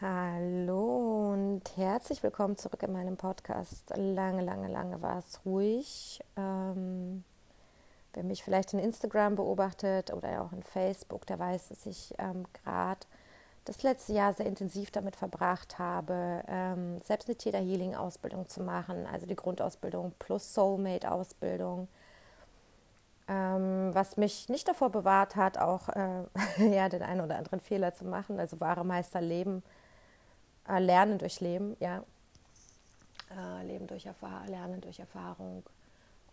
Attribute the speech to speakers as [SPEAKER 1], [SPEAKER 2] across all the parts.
[SPEAKER 1] Hallo und herzlich willkommen zurück in meinem Podcast. Lange, lange, lange war es ruhig. Ähm, wer mich vielleicht in Instagram beobachtet oder auch in Facebook, der weiß, dass ich ähm, gerade das letzte Jahr sehr intensiv damit verbracht habe, ähm, selbst eine Theta Healing Ausbildung zu machen, also die Grundausbildung plus Soulmate Ausbildung. Ähm, was mich nicht davor bewahrt hat, auch äh, ja, den einen oder anderen Fehler zu machen, also wahre Meister leben äh, Lernen durch Leben, ja. Äh, Leben durch Erfahrung, Lernen durch Erfahrung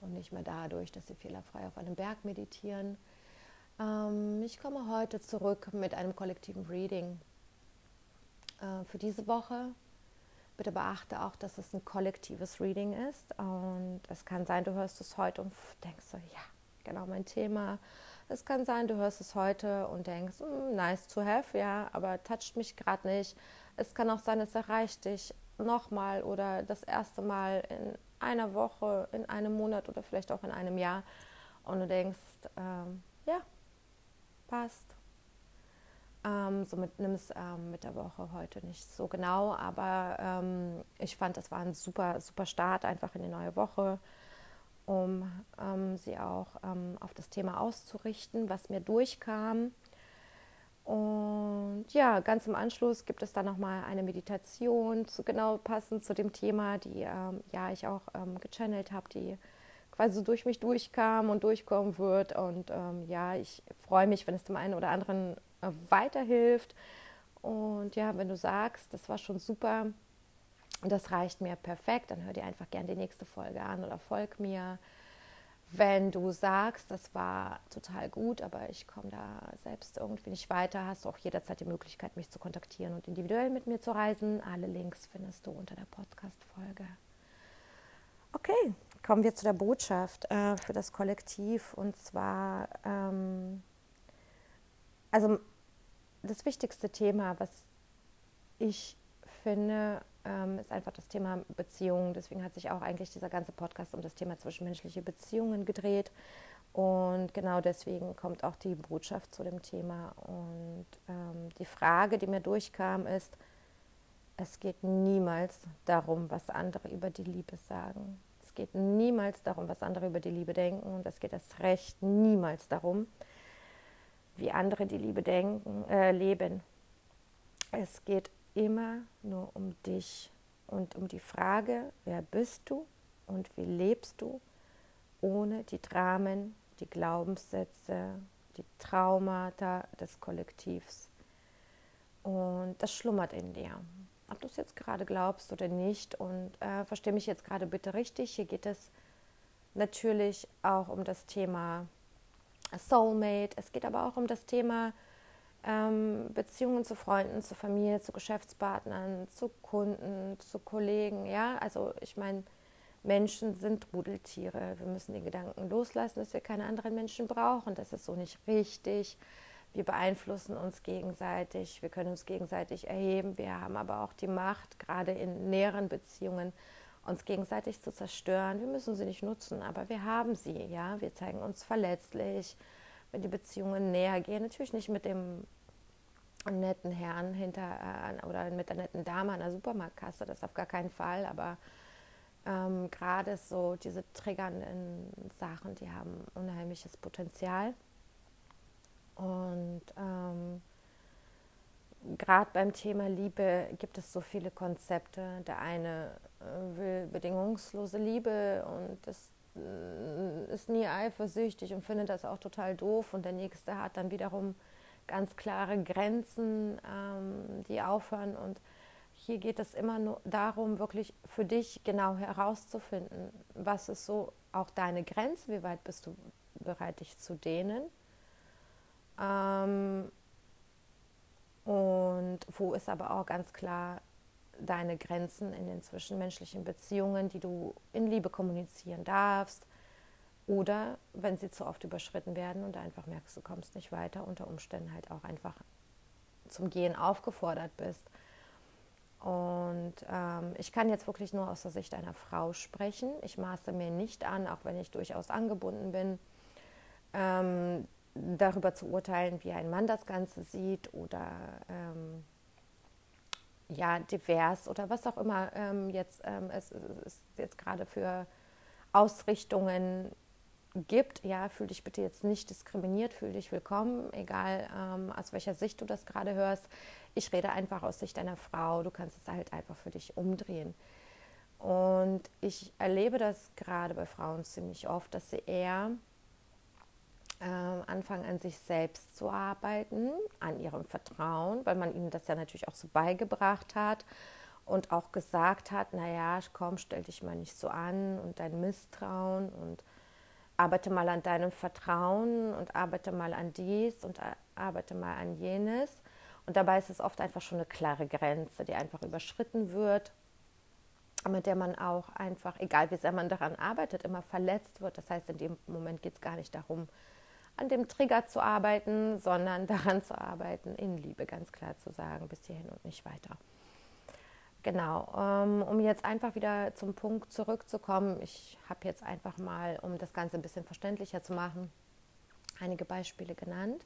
[SPEAKER 1] und nicht mehr dadurch, dass sie fehlerfrei auf einem Berg meditieren. Ähm, ich komme heute zurück mit einem kollektiven Reading äh, für diese Woche. Bitte beachte auch, dass es ein kollektives Reading ist und es kann sein, du hörst es heute und denkst so, ja, genau mein Thema. Es kann sein, du hörst es heute und denkst, mm, nice to have, ja, aber toucht mich gerade nicht. Es kann auch sein, es erreicht dich nochmal oder das erste Mal in einer Woche, in einem Monat oder vielleicht auch in einem Jahr und du denkst, ähm, ja, passt. Ähm, somit nimm es ähm, mit der Woche heute nicht so genau, aber ähm, ich fand, das war ein super, super Start einfach in die neue Woche, um ähm, sie auch ähm, auf das Thema auszurichten, was mir durchkam und ja, ganz im Anschluss gibt es dann nochmal eine Meditation, zu, genau passend zu dem Thema, die ähm, ja ich auch ähm, gechannelt habe, die quasi durch mich durchkam und durchkommen wird. Und ähm, ja, ich freue mich, wenn es dem einen oder anderen äh, weiterhilft. Und ja, wenn du sagst, das war schon super, das reicht mir perfekt, dann hör dir einfach gerne die nächste Folge an oder folg mir. Wenn du sagst, das war total gut, aber ich komme da selbst irgendwie nicht weiter, hast du auch jederzeit die Möglichkeit, mich zu kontaktieren und individuell mit mir zu reisen. Alle Links findest du unter der Podcast-Folge. Okay, kommen wir zu der Botschaft äh, für das Kollektiv. Und zwar, ähm, also das wichtigste Thema, was ich finde, ähm, ist einfach das Thema Beziehungen. Deswegen hat sich auch eigentlich dieser ganze Podcast um das Thema zwischenmenschliche Beziehungen gedreht. Und genau deswegen kommt auch die Botschaft zu dem Thema. Und ähm, die Frage, die mir durchkam, ist, es geht niemals darum, was andere über die Liebe sagen. Es geht niemals darum, was andere über die Liebe denken. Und es geht erst recht niemals darum, wie andere die Liebe denken, äh, leben. Es geht immer nur um dich und um die Frage, wer bist du und wie lebst du, ohne die Dramen, die Glaubenssätze, die Traumata des Kollektivs. Und das schlummert in dir. Ob du es jetzt gerade glaubst oder nicht. Und äh, verstehe mich jetzt gerade bitte richtig. Hier geht es natürlich auch um das Thema Soulmate. Es geht aber auch um das Thema ähm, Beziehungen zu Freunden, zu Familie, zu Geschäftspartnern, zu Kunden, zu Kollegen. Ja, also ich meine, Menschen sind Rudeltiere. Wir müssen den Gedanken loslassen, dass wir keine anderen Menschen brauchen. Das ist so nicht richtig. Wir beeinflussen uns gegenseitig, wir können uns gegenseitig erheben. Wir haben aber auch die Macht, gerade in näheren Beziehungen, uns gegenseitig zu zerstören. Wir müssen sie nicht nutzen, aber wir haben sie. Ja, wir zeigen uns verletzlich die Beziehungen näher gehen. Natürlich nicht mit dem netten Herrn hinter äh, oder mit der netten Dame an der Supermarktkasse, das auf gar keinen Fall, aber ähm, gerade so diese triggernden Sachen, die haben unheimliches Potenzial. Und ähm, gerade beim Thema Liebe gibt es so viele Konzepte. Der eine äh, will bedingungslose Liebe und das ist nie eifersüchtig und findet das auch total doof. Und der nächste hat dann wiederum ganz klare Grenzen, ähm, die aufhören. Und hier geht es immer nur darum, wirklich für dich genau herauszufinden, was ist so auch deine Grenze, wie weit bist du bereit, dich zu dehnen. Ähm, und wo ist aber auch ganz klar deine Grenzen in den zwischenmenschlichen Beziehungen, die du in Liebe kommunizieren darfst. Oder wenn sie zu oft überschritten werden und du einfach merkst, du kommst nicht weiter, unter Umständen halt auch einfach zum Gehen aufgefordert bist. Und ähm, ich kann jetzt wirklich nur aus der Sicht einer Frau sprechen. Ich maße mir nicht an, auch wenn ich durchaus angebunden bin, ähm, darüber zu urteilen, wie ein Mann das Ganze sieht oder ähm, ja, divers oder was auch immer ähm, jetzt ähm, es, es jetzt gerade für Ausrichtungen gibt. Ja, fühl dich bitte jetzt nicht diskriminiert, fühl dich willkommen, egal ähm, aus welcher Sicht du das gerade hörst. Ich rede einfach aus Sicht deiner Frau. Du kannst es halt einfach für dich umdrehen. Und ich erlebe das gerade bei Frauen ziemlich oft, dass sie eher anfangen, an sich selbst zu arbeiten, an ihrem Vertrauen, weil man ihnen das ja natürlich auch so beigebracht hat und auch gesagt hat, naja, komm, stell dich mal nicht so an und dein Misstrauen und arbeite mal an deinem Vertrauen und arbeite mal an dies und arbeite mal an jenes. Und dabei ist es oft einfach schon eine klare Grenze, die einfach überschritten wird mit der man auch einfach, egal wie sehr man daran arbeitet, immer verletzt wird. Das heißt, in dem Moment geht es gar nicht darum, an dem Trigger zu arbeiten, sondern daran zu arbeiten, in Liebe ganz klar zu sagen, bis hierhin und nicht weiter. Genau, ähm, um jetzt einfach wieder zum Punkt zurückzukommen, ich habe jetzt einfach mal, um das Ganze ein bisschen verständlicher zu machen, einige Beispiele genannt,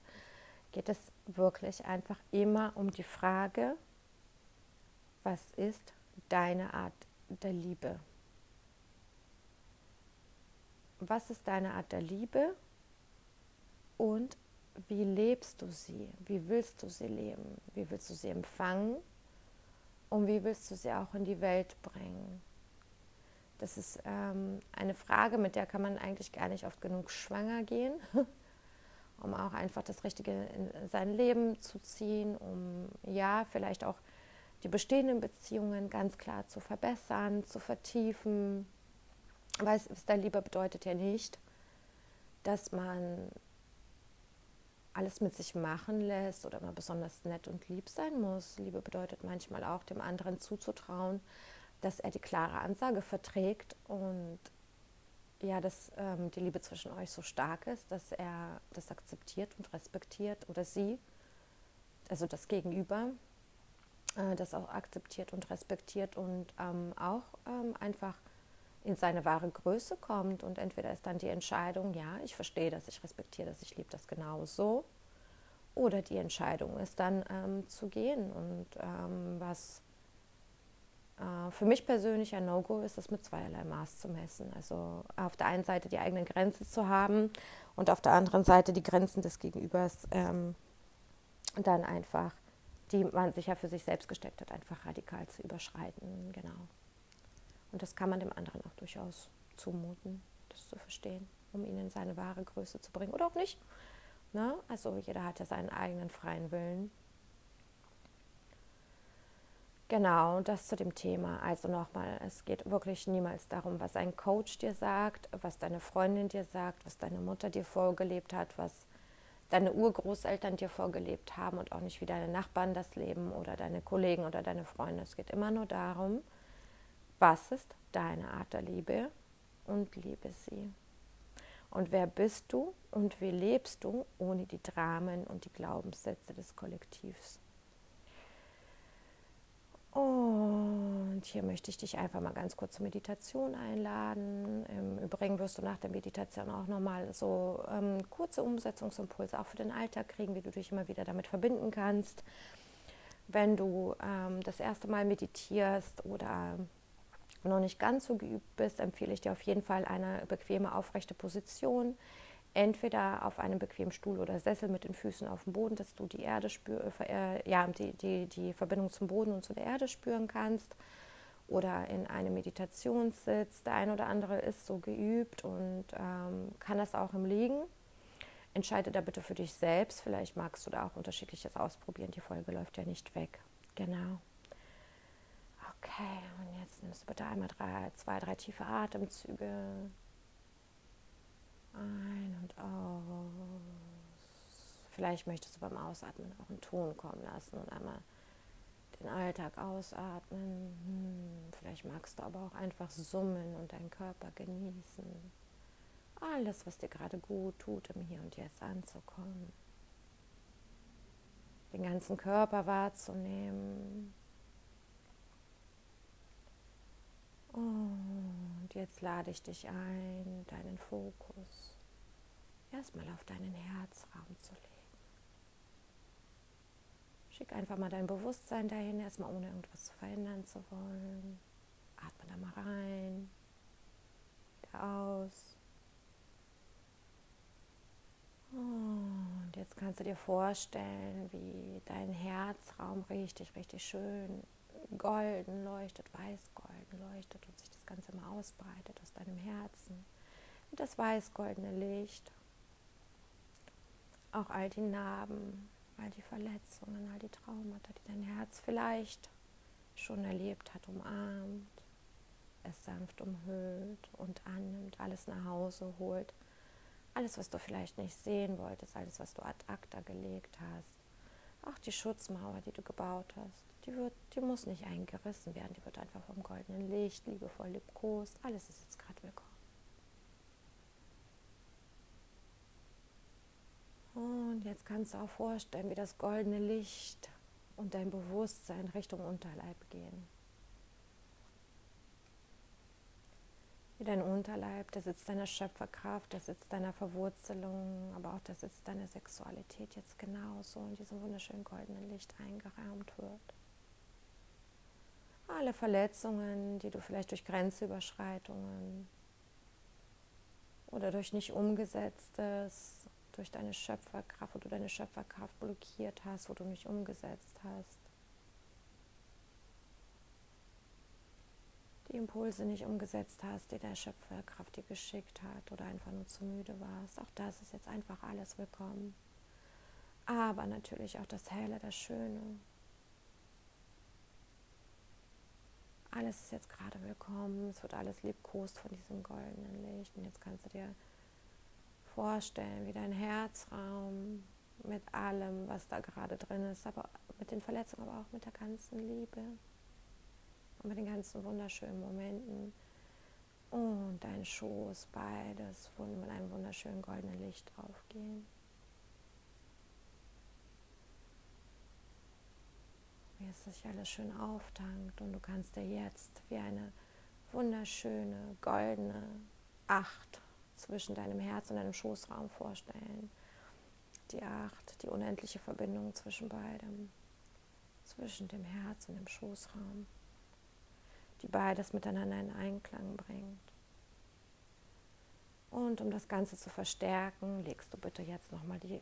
[SPEAKER 1] geht es wirklich einfach immer um die Frage, was ist deine Art der Liebe? Was ist deine Art der Liebe und wie lebst du sie? Wie willst du sie leben? Wie willst du sie empfangen? Und wie willst du sie auch in die Welt bringen? Das ist ähm, eine Frage, mit der kann man eigentlich gar nicht oft genug schwanger gehen, um auch einfach das Richtige in sein Leben zu ziehen, um ja, vielleicht auch die bestehenden Beziehungen ganz klar zu verbessern, zu vertiefen. Weil es der Liebe bedeutet ja nicht, dass man alles mit sich machen lässt oder mal besonders nett und lieb sein muss. Liebe bedeutet manchmal auch, dem anderen zuzutrauen, dass er die klare Ansage verträgt und ja, dass ähm, die Liebe zwischen euch so stark ist, dass er das akzeptiert und respektiert oder sie, also das Gegenüber, äh, das auch akzeptiert und respektiert und ähm, auch ähm, einfach in seine wahre Größe kommt. Und entweder ist dann die Entscheidung, ja, ich verstehe das, ich respektiere das, ich liebe das genauso. Oder die Entscheidung ist dann ähm, zu gehen. Und ähm, was äh, für mich persönlich ein No-Go ist, das mit zweierlei Maß zu messen. Also auf der einen Seite die eigenen Grenzen zu haben und auf der anderen Seite die Grenzen des Gegenübers ähm, dann einfach die man sich ja für sich selbst gesteckt hat, einfach radikal zu überschreiten. Genau. Und das kann man dem anderen auch durchaus zumuten, das zu verstehen, um ihn in seine wahre Größe zu bringen. Oder auch nicht. Ne? Also jeder hat ja seinen eigenen freien Willen. Genau, das zu dem Thema. Also nochmal, es geht wirklich niemals darum, was ein Coach dir sagt, was deine Freundin dir sagt, was deine Mutter dir vorgelebt hat, was deine Urgroßeltern dir vorgelebt haben und auch nicht wie deine Nachbarn das leben oder deine Kollegen oder deine Freunde. Es geht immer nur darum, was ist deine Art der Liebe und liebe sie. Und wer bist du und wie lebst du ohne die Dramen und die Glaubenssätze des Kollektivs? Und hier möchte ich dich einfach mal ganz kurz zur Meditation einladen. Im Übrigen wirst du nach der Meditation auch nochmal so ähm, kurze Umsetzungsimpulse auch für den Alltag kriegen, wie du dich immer wieder damit verbinden kannst. Wenn du ähm, das erste Mal meditierst oder noch nicht ganz so geübt bist, empfehle ich dir auf jeden Fall eine bequeme, aufrechte Position entweder auf einem bequemen Stuhl oder Sessel mit den Füßen auf dem Boden, dass du die Erde spür, äh, ja, die, die, die Verbindung zum Boden und zu der Erde spüren kannst oder in einem Meditationssitz. Der eine oder andere ist so geübt und ähm, kann das auch im Liegen. Entscheide da bitte für dich selbst. Vielleicht magst du da auch unterschiedliches ausprobieren. Die Folge läuft ja nicht weg. Genau. Okay, nimmst du bitte einmal drei, zwei, drei tiefe Atemzüge. Ein und aus. Vielleicht möchtest du beim Ausatmen auch einen Ton kommen lassen und einmal den Alltag ausatmen. Hm, vielleicht magst du aber auch einfach summen und deinen Körper genießen. Alles, was dir gerade gut tut, im Hier und Jetzt anzukommen. Den ganzen Körper wahrzunehmen. Und jetzt lade ich dich ein, deinen Fokus erstmal auf deinen Herzraum zu legen. Schick einfach mal dein Bewusstsein dahin, erstmal ohne irgendwas zu verändern zu wollen. Atme da mal rein, wieder aus. Und jetzt kannst du dir vorstellen, wie dein Herzraum richtig, richtig schön golden leuchtet, weiß-golden leuchtet und sich das Ganze mal ausbreitet aus deinem Herzen. Und das weiß-goldene Licht, auch all die Narben, all die Verletzungen, all die Traumata, die dein Herz vielleicht schon erlebt hat, umarmt, es sanft umhüllt und annimmt, alles nach Hause holt. Alles, was du vielleicht nicht sehen wolltest, alles, was du ad acta gelegt hast, auch die Schutzmauer, die du gebaut hast, die, wird, die muss nicht eingerissen werden, die wird einfach vom goldenen Licht liebevoll liebkost. Alles ist jetzt gerade willkommen. Und jetzt kannst du auch vorstellen, wie das goldene Licht und dein Bewusstsein Richtung Unterleib gehen. Wie dein Unterleib, der Sitz deiner Schöpferkraft, der Sitz deiner Verwurzelung, aber auch der Sitz deiner Sexualität jetzt genauso in diesem wunderschönen goldenen Licht eingerahmt wird. Alle Verletzungen, die du vielleicht durch Grenzüberschreitungen oder durch nicht umgesetztes durch deine Schöpferkraft, wo du deine Schöpferkraft blockiert hast, wo du nicht umgesetzt hast. Die Impulse nicht umgesetzt hast, die deine Schöpferkraft dir geschickt hat oder einfach nur zu müde warst. Auch das ist jetzt einfach alles willkommen. Aber natürlich auch das Helle, das Schöne. Alles ist jetzt gerade willkommen. Es wird alles liebkost von diesem goldenen Licht. Und jetzt kannst du dir vorstellen, wie dein Herzraum mit allem, was da gerade drin ist, aber mit den Verletzungen, aber auch mit der ganzen Liebe und mit den ganzen wunderschönen Momenten und dein Schoß, beides mit einem wunderschönen goldenen Licht draufgehen. Wie es sich alles schön auftankt und du kannst dir jetzt wie eine wunderschöne goldene Acht zwischen deinem Herz und deinem Schoßraum vorstellen. Die Acht, die unendliche Verbindung zwischen beidem, zwischen dem Herz und dem Schoßraum, die beides miteinander in Einklang bringt. Und um das Ganze zu verstärken, legst du bitte jetzt nochmal die,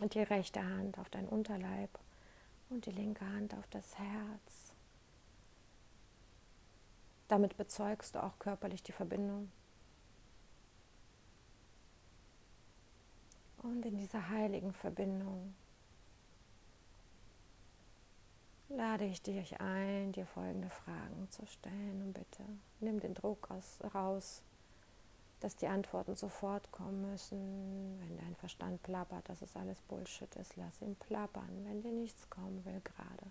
[SPEAKER 1] die rechte Hand auf deinen Unterleib und die linke Hand auf das Herz. Damit bezeugst du auch körperlich die Verbindung Und in dieser heiligen Verbindung lade ich dich ein, dir folgende Fragen zu stellen. Und bitte nimm den Druck aus, raus, dass die Antworten sofort kommen müssen. Wenn dein Verstand plappert, dass es alles Bullshit ist, lass ihn plappern. Wenn dir nichts kommen will gerade,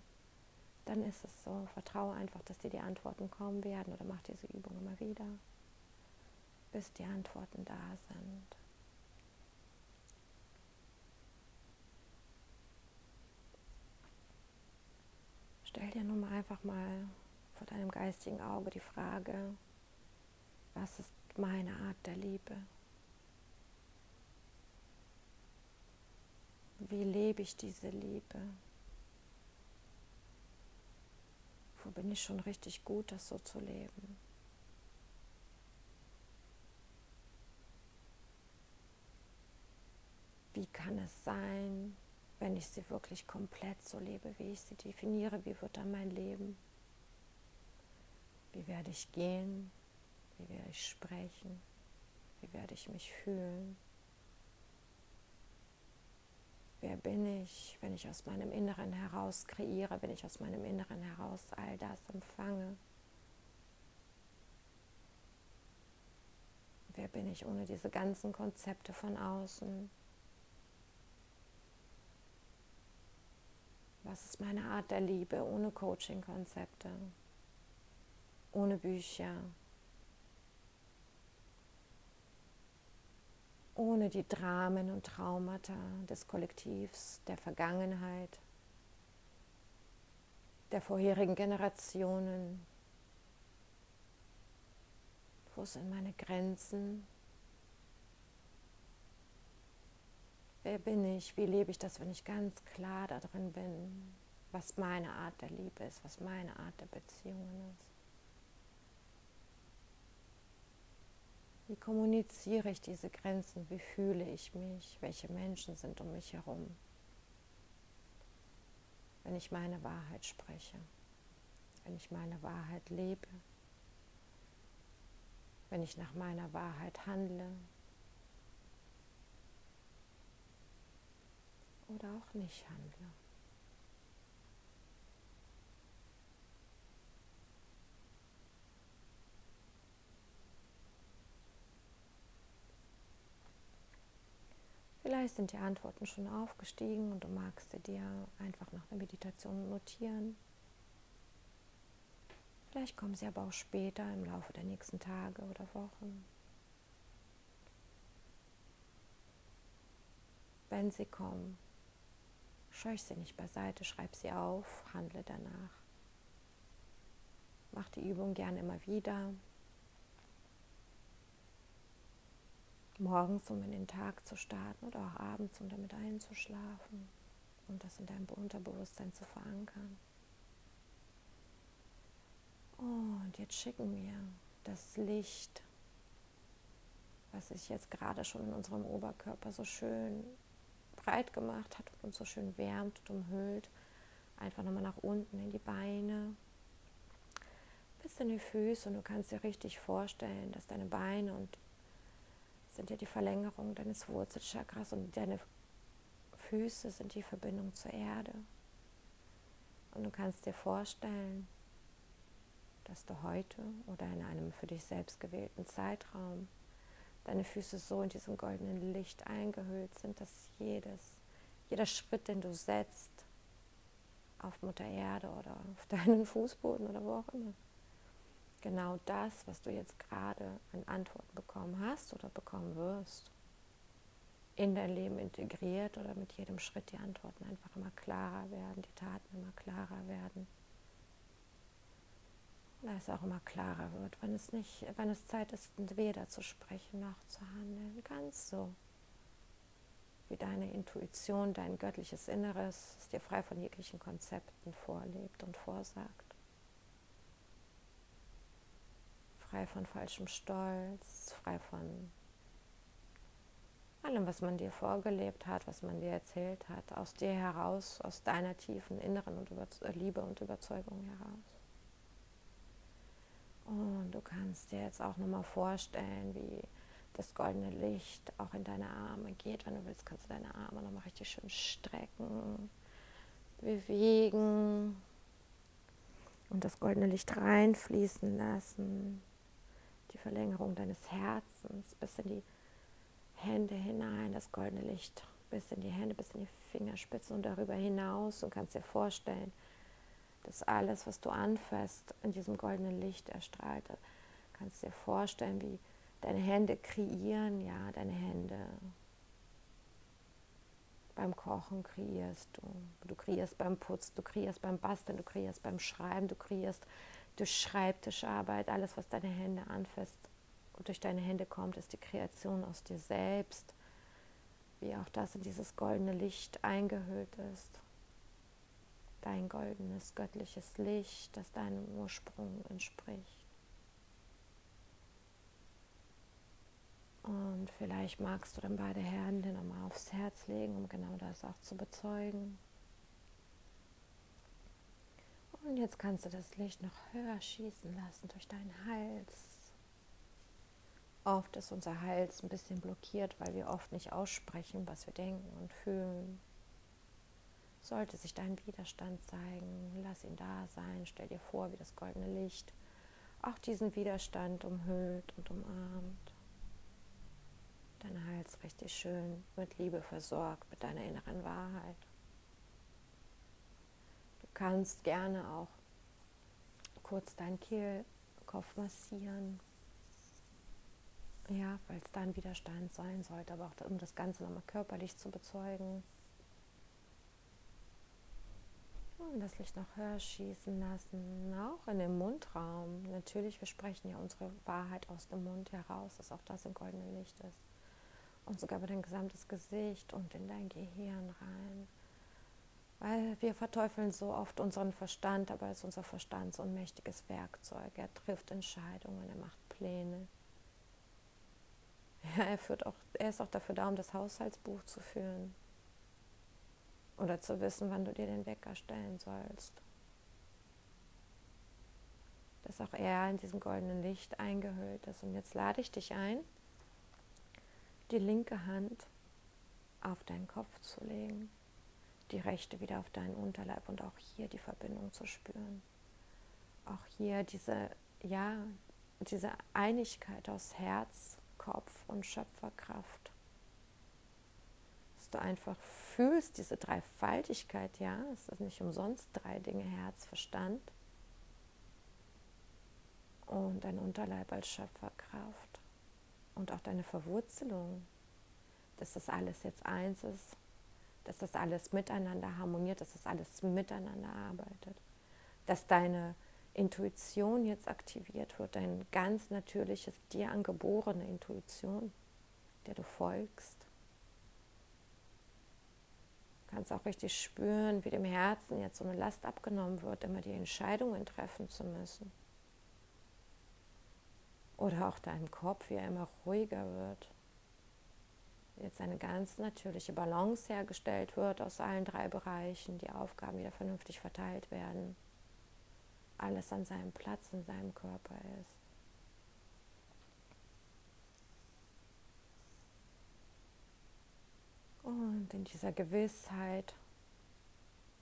[SPEAKER 1] dann ist es so. Vertraue einfach, dass dir die Antworten kommen werden oder mach diese Übung immer wieder, bis die Antworten da sind. Stell dir nun mal einfach mal vor deinem geistigen Auge die Frage, was ist meine Art der Liebe? Wie lebe ich diese Liebe? Wo bin ich schon richtig gut, das so zu leben? Wie kann es sein, wenn ich sie wirklich komplett so lebe, wie ich sie definiere, wie wird dann mein Leben? Wie werde ich gehen? Wie werde ich sprechen? Wie werde ich mich fühlen? Wer bin ich, wenn ich aus meinem Inneren heraus kreiere, wenn ich aus meinem Inneren heraus all das empfange? Wer bin ich ohne diese ganzen Konzepte von außen? Was ist meine Art der Liebe ohne Coaching-Konzepte, ohne Bücher, ohne die Dramen und Traumata des Kollektivs, der Vergangenheit, der vorherigen Generationen? Wo sind meine Grenzen? Wer bin ich? Wie lebe ich das, wenn ich ganz klar da drin bin, was meine Art der Liebe ist, was meine Art der Beziehungen ist? Wie kommuniziere ich diese Grenzen? Wie fühle ich mich? Welche Menschen sind um mich herum? Wenn ich meine Wahrheit spreche, wenn ich meine Wahrheit lebe, wenn ich nach meiner Wahrheit handle oder auch nicht handle. Vielleicht sind die Antworten schon aufgestiegen und du magst sie dir einfach nach der Meditation notieren. Vielleicht kommen sie aber auch später im Laufe der nächsten Tage oder Wochen. Wenn sie kommen, scheuch sie nicht beiseite, schreib sie auf, handle danach. Mach die Übung gerne immer wieder. Morgens, um in den Tag zu starten oder auch abends, um damit einzuschlafen und das in deinem Unterbewusstsein zu verankern. Und jetzt schicken wir das Licht, was sich jetzt gerade schon in unserem Oberkörper so schön breit gemacht hat und uns so schön wärmt und umhüllt, einfach nochmal nach unten in die Beine, bis in die Füße und du kannst dir richtig vorstellen, dass deine Beine und sind ja die Verlängerung deines Wurzelchakras und deine Füße sind die Verbindung zur Erde. Und du kannst dir vorstellen, dass du heute oder in einem für dich selbst gewählten Zeitraum deine Füße so in diesem goldenen Licht eingehüllt sind, dass jedes, jeder Schritt, den du setzt, auf Mutter Erde oder auf deinen Fußboden oder wo auch immer, genau das, was du jetzt gerade an Antworten bekommen hast oder bekommen wirst, in dein Leben integriert oder mit jedem Schritt die Antworten einfach immer klarer werden, die Taten immer klarer werden. Oder es auch immer klarer wird, wenn es nicht, wenn es Zeit ist, weder zu sprechen noch zu handeln. Ganz so. Wie deine Intuition, dein göttliches Inneres es dir frei von jeglichen Konzepten vorlebt und vorsagt. Frei von falschem Stolz, frei von allem, was man dir vorgelebt hat, was man dir erzählt hat, aus dir heraus, aus deiner tiefen inneren und äh, Liebe und Überzeugung heraus. Und du kannst dir jetzt auch nochmal vorstellen, wie das goldene Licht auch in deine Arme geht. Wenn du willst, kannst du deine Arme nochmal richtig schön strecken, bewegen und das goldene Licht reinfließen lassen die Verlängerung deines Herzens bis in die Hände hinein, das goldene Licht bis in die Hände, bis in die Fingerspitzen und darüber hinaus und kannst dir vorstellen, dass alles, was du anfasst, in diesem goldenen Licht erstrahlt. Kannst dir vorstellen, wie deine Hände kreieren, ja, deine Hände. Beim Kochen kreierst du, du kreierst beim Putz, du kreierst beim Basteln, du kreierst beim Schreiben, du kreierst durch Schreibtischarbeit, alles, was deine Hände anfasst und durch deine Hände kommt, ist die Kreation aus dir selbst, wie auch das in dieses goldene Licht eingehüllt ist. Dein goldenes, göttliches Licht, das deinem Ursprung entspricht. Und vielleicht magst du dann beide Hände nochmal aufs Herz legen, um genau das auch zu bezeugen. Und jetzt kannst du das Licht noch höher schießen lassen durch deinen Hals. Oft ist unser Hals ein bisschen blockiert, weil wir oft nicht aussprechen, was wir denken und fühlen. Sollte sich dein Widerstand zeigen, lass ihn da sein. Stell dir vor, wie das goldene Licht auch diesen Widerstand umhüllt und umarmt. Dein Hals richtig schön mit Liebe versorgt, mit deiner inneren Wahrheit kannst gerne auch kurz deinen Kehlkopf massieren. Ja, weil es da ein Widerstand sein sollte, aber auch um das Ganze nochmal körperlich zu bezeugen. Und das Licht noch höher schießen lassen, auch in dem Mundraum. Natürlich, wir sprechen ja unsere Wahrheit aus dem Mund heraus, dass auch das im goldenen Licht ist. und sogar über dein gesamtes Gesicht und in dein Gehirn rein. Weil wir verteufeln so oft unseren Verstand, aber ist unser Verstand so ein mächtiges Werkzeug. Er trifft Entscheidungen, er macht Pläne. Ja, er, führt auch, er ist auch dafür da, um das Haushaltsbuch zu führen. Oder zu wissen, wann du dir den Wecker stellen sollst. Dass auch er in diesem goldenen Licht eingehüllt ist. Und jetzt lade ich dich ein, die linke Hand auf deinen Kopf zu legen, die rechte wieder auf deinen Unterleib und auch hier die Verbindung zu spüren. Auch hier diese, ja, diese Einigkeit aus Herz, Kopf und Schöpferkraft. Dass du einfach fühlst, diese Dreifaltigkeit, ja, es ist nicht umsonst drei Dinge, Herz, Verstand. Und dein Unterleib als Schöpferkraft. Und auch deine Verwurzelung, dass das alles jetzt eins ist, dass das alles miteinander harmoniert, dass das alles miteinander arbeitet, dass deine Intuition jetzt aktiviert wird, dein ganz natürliches, dir angeborene Intuition, der du folgst. Du kannst auch richtig spüren, wie dem Herzen jetzt so eine Last abgenommen wird, immer die Entscheidungen treffen zu müssen. Oder auch deinem Kopf, wie er immer ruhiger wird. Jetzt eine ganz natürliche Balance hergestellt wird aus allen drei Bereichen, die Aufgaben wieder vernünftig verteilt werden. Alles an seinem Platz in seinem Körper ist. Und in dieser Gewissheit,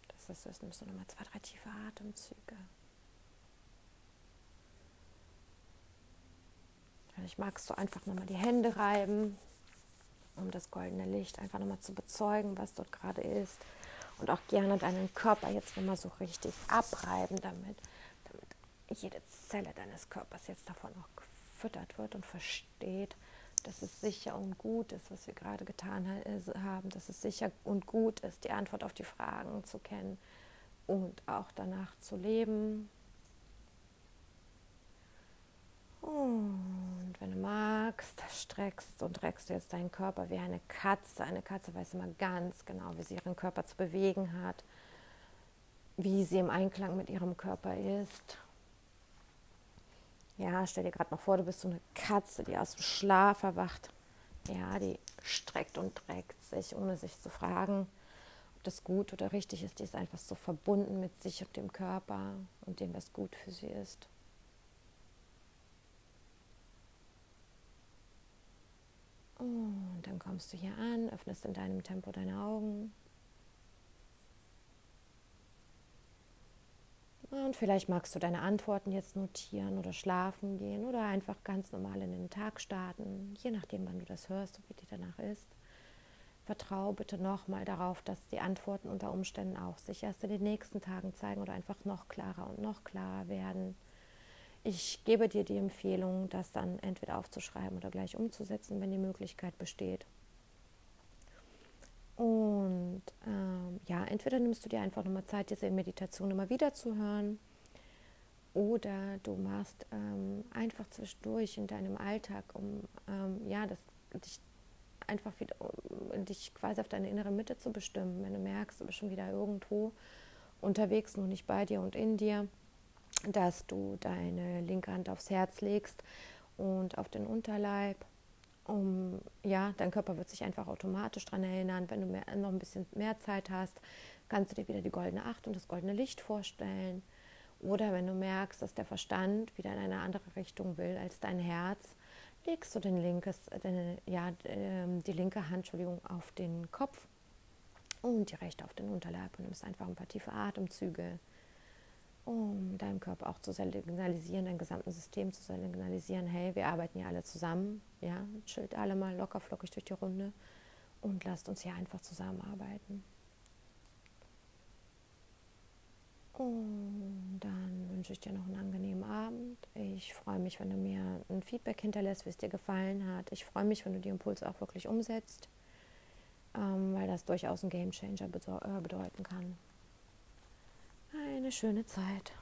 [SPEAKER 1] dass das ist, nimmst du nochmal zwei, drei tiefe Atemzüge. Vielleicht magst du einfach nochmal die Hände reiben, um das goldene Licht einfach nochmal zu bezeugen, was dort gerade ist. Und auch gerne deinen Körper jetzt nochmal so richtig abreiben damit, damit jede Zelle deines Körpers jetzt davon auch gefüttert wird und versteht, dass es sicher und gut ist, was wir gerade getan haben, dass es sicher und gut ist, die Antwort auf die Fragen zu kennen und auch danach zu leben, und wenn du magst, streckst und reckst du jetzt deinen Körper wie eine Katze. Eine Katze weiß immer ganz genau, wie sie ihren Körper zu bewegen hat, wie sie im Einklang mit ihrem Körper ist. Ja, stell dir gerade mal vor, du bist so eine Katze, die aus dem Schlaf erwacht. Ja, die streckt und trägt sich, ohne sich zu fragen, ob das gut oder richtig ist. Die ist einfach so verbunden mit sich und dem Körper und dem, was gut für sie ist. Und dann kommst du hier an, öffnest in deinem Tempo deine Augen. Und vielleicht magst du deine Antworten jetzt notieren oder schlafen gehen oder einfach ganz normal in den Tag starten, je nachdem, wann du das hörst und wie dir danach ist. Vertraue bitte nochmal darauf, dass die Antworten unter Umständen auch sich erst in den nächsten Tagen zeigen oder einfach noch klarer und noch klarer werden. Ich gebe dir die Empfehlung, das dann entweder aufzuschreiben oder gleich umzusetzen, wenn die Möglichkeit besteht. Und ähm, ja, entweder nimmst du dir einfach nochmal Zeit, diese Meditation immer wieder zu hören, oder du machst ähm, einfach zwischendurch in deinem Alltag, um ähm, ja, das, dich einfach wieder, um dich quasi auf deine innere Mitte zu bestimmen. Wenn du merkst, du bist schon wieder irgendwo unterwegs, noch nicht bei dir und in dir, dass du deine linke Hand aufs Herz legst und auf den Unterleib. Um, ja, dein Körper wird sich einfach automatisch daran erinnern. Wenn du mehr, noch ein bisschen mehr Zeit hast, kannst du dir wieder die goldene Acht und das goldene Licht vorstellen. Oder wenn du merkst, dass der Verstand wieder in eine andere Richtung will als dein Herz, legst du den linkes, deine, ja, ähm, die linke Hand auf den Kopf und die rechte auf den Unterleib und nimmst einfach ein paar tiefe Atemzüge um deinem Körper auch zu signalisieren, dein gesamten System zu signalisieren, hey, wir arbeiten ja alle zusammen, ja, chillt alle mal locker flockig durch die Runde und lasst uns hier einfach zusammenarbeiten. Und dann wünsche ich dir noch einen angenehmen Abend. Ich freue mich, wenn du mir ein Feedback hinterlässt, wie es dir gefallen hat. Ich freue mich, wenn du die Impulse auch wirklich umsetzt, ähm, weil das durchaus ein Game Changer äh, bedeuten kann eine schöne Zeit.